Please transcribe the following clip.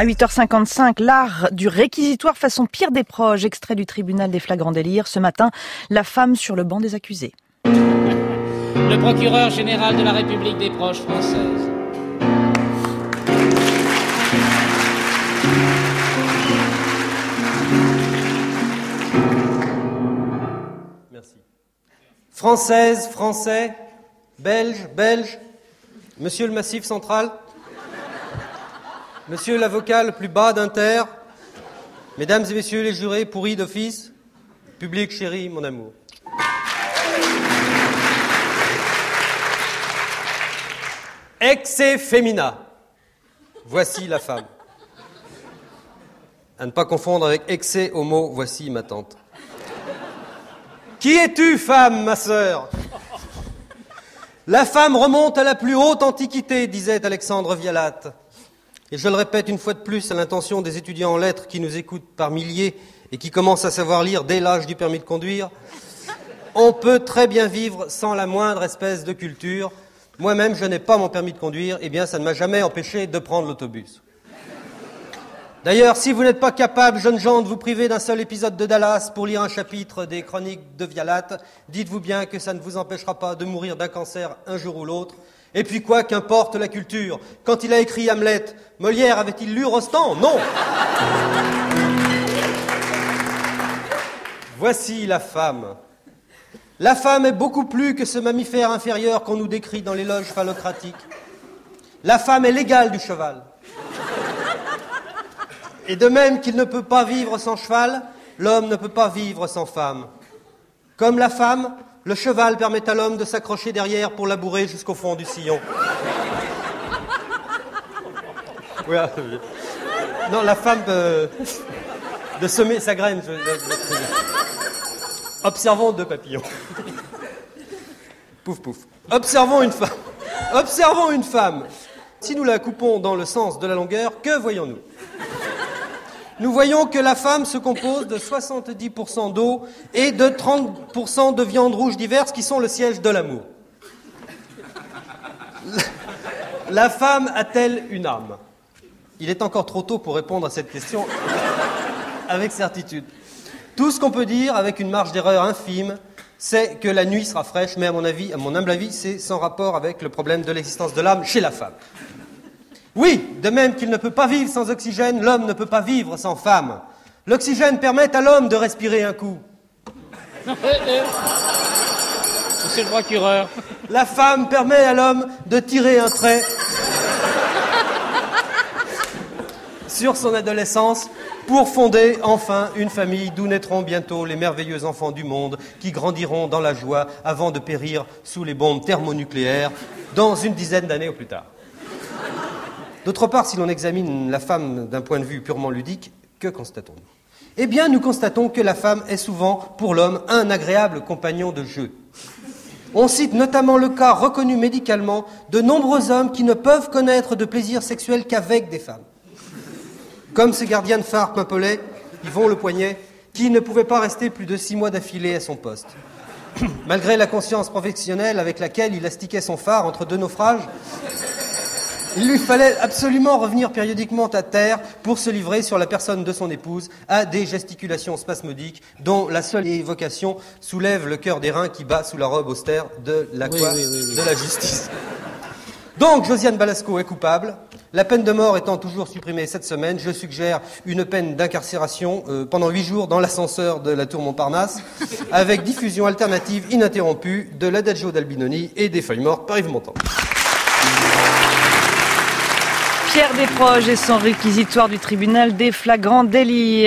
À 8h55, l'art du réquisitoire façon pire des proches, extrait du tribunal des flagrants délires. Ce matin, la femme sur le banc des accusés. Le procureur général de la République des proches françaises. Merci. Française, français, belge, belge, monsieur le massif central, monsieur l'avocat le plus bas d'Inter, mesdames et messieurs les jurés pourris d'office, public chéri, mon amour. Ex femina. Voici la femme. À ne pas confondre avec excès homo, voici ma tante. Qui es-tu, femme, ma sœur? La femme remonte à la plus haute antiquité, disait Alexandre Vialat. Et je le répète une fois de plus à l'intention des étudiants en lettres qui nous écoutent par milliers et qui commencent à savoir lire dès l'âge du permis de conduire. On peut très bien vivre sans la moindre espèce de culture. Moi-même, je n'ai pas mon permis de conduire, eh bien, ça ne m'a jamais empêché de prendre l'autobus. D'ailleurs, si vous n'êtes pas capable, jeunes gens, de vous priver d'un seul épisode de Dallas pour lire un chapitre des chroniques de Vialat, dites-vous bien que ça ne vous empêchera pas de mourir d'un cancer un jour ou l'autre. Et puis quoi, qu'importe la culture. Quand il a écrit Hamlet, Molière avait-il lu Rostand? Non Voici la femme. La femme est beaucoup plus que ce mammifère inférieur qu'on nous décrit dans l'éloge phallocratique. La femme est l'égale du cheval. Et de même qu'il ne peut pas vivre sans cheval, l'homme ne peut pas vivre sans femme. Comme la femme, le cheval permet à l'homme de s'accrocher derrière pour labourer jusqu'au fond du sillon. Ah, non, la femme de, de semer sa graine. Observons deux papillons. Pouf, pouf. Observons une femme. Observons une femme. Si nous la coupons dans le sens de la longueur, que voyons-nous? Nous voyons que la femme se compose de 70% d'eau et de 30% de viande rouge diverse qui sont le siège de l'amour. La femme a-t-elle une âme? Il est encore trop tôt pour répondre à cette question avec certitude. Tout ce qu'on peut dire avec une marge d'erreur infime, c'est que la nuit sera fraîche, mais à mon avis, à mon humble avis, c'est sans rapport avec le problème de l'existence de l'âme chez la femme. Oui, de même qu'il ne peut pas vivre sans oxygène, l'homme ne peut pas vivre sans femme. L'oxygène permet à l'homme de respirer un coup. Monsieur le procureur. La femme permet à l'homme de tirer un trait sur son adolescence pour fonder enfin une famille d'où naîtront bientôt les merveilleux enfants du monde qui grandiront dans la joie avant de périr sous les bombes thermonucléaires dans une dizaine d'années au plus tard. D'autre part, si l'on examine la femme d'un point de vue purement ludique, que constatons-nous? Eh bien, nous constatons que la femme est souvent, pour l'homme, un agréable compagnon de jeu. On cite notamment le cas reconnu médicalement de nombreux hommes qui ne peuvent connaître de plaisir sexuel qu'avec des femmes. Comme ce gardien de phare Pimpollet, Yvon Le Poignet, qui ne pouvait pas rester plus de six mois d'affilée à son poste. Malgré la conscience professionnelle avec laquelle il astiquait son phare entre deux naufrages, il lui fallait absolument revenir périodiquement à terre pour se livrer sur la personne de son épouse à des gesticulations spasmodiques dont la seule évocation soulève le cœur des reins qui bat sous la robe austère de la, de la justice. Donc, Josiane Balasco est coupable. La peine de mort étant toujours supprimée cette semaine, je suggère une peine d'incarcération euh, pendant huit jours dans l'ascenseur de la tour Montparnasse, avec diffusion alternative ininterrompue de l'Adagio d'Albinoni et des feuilles mortes par Yves Montand. Pierre Desproges et son réquisitoire du tribunal des flagrants délires.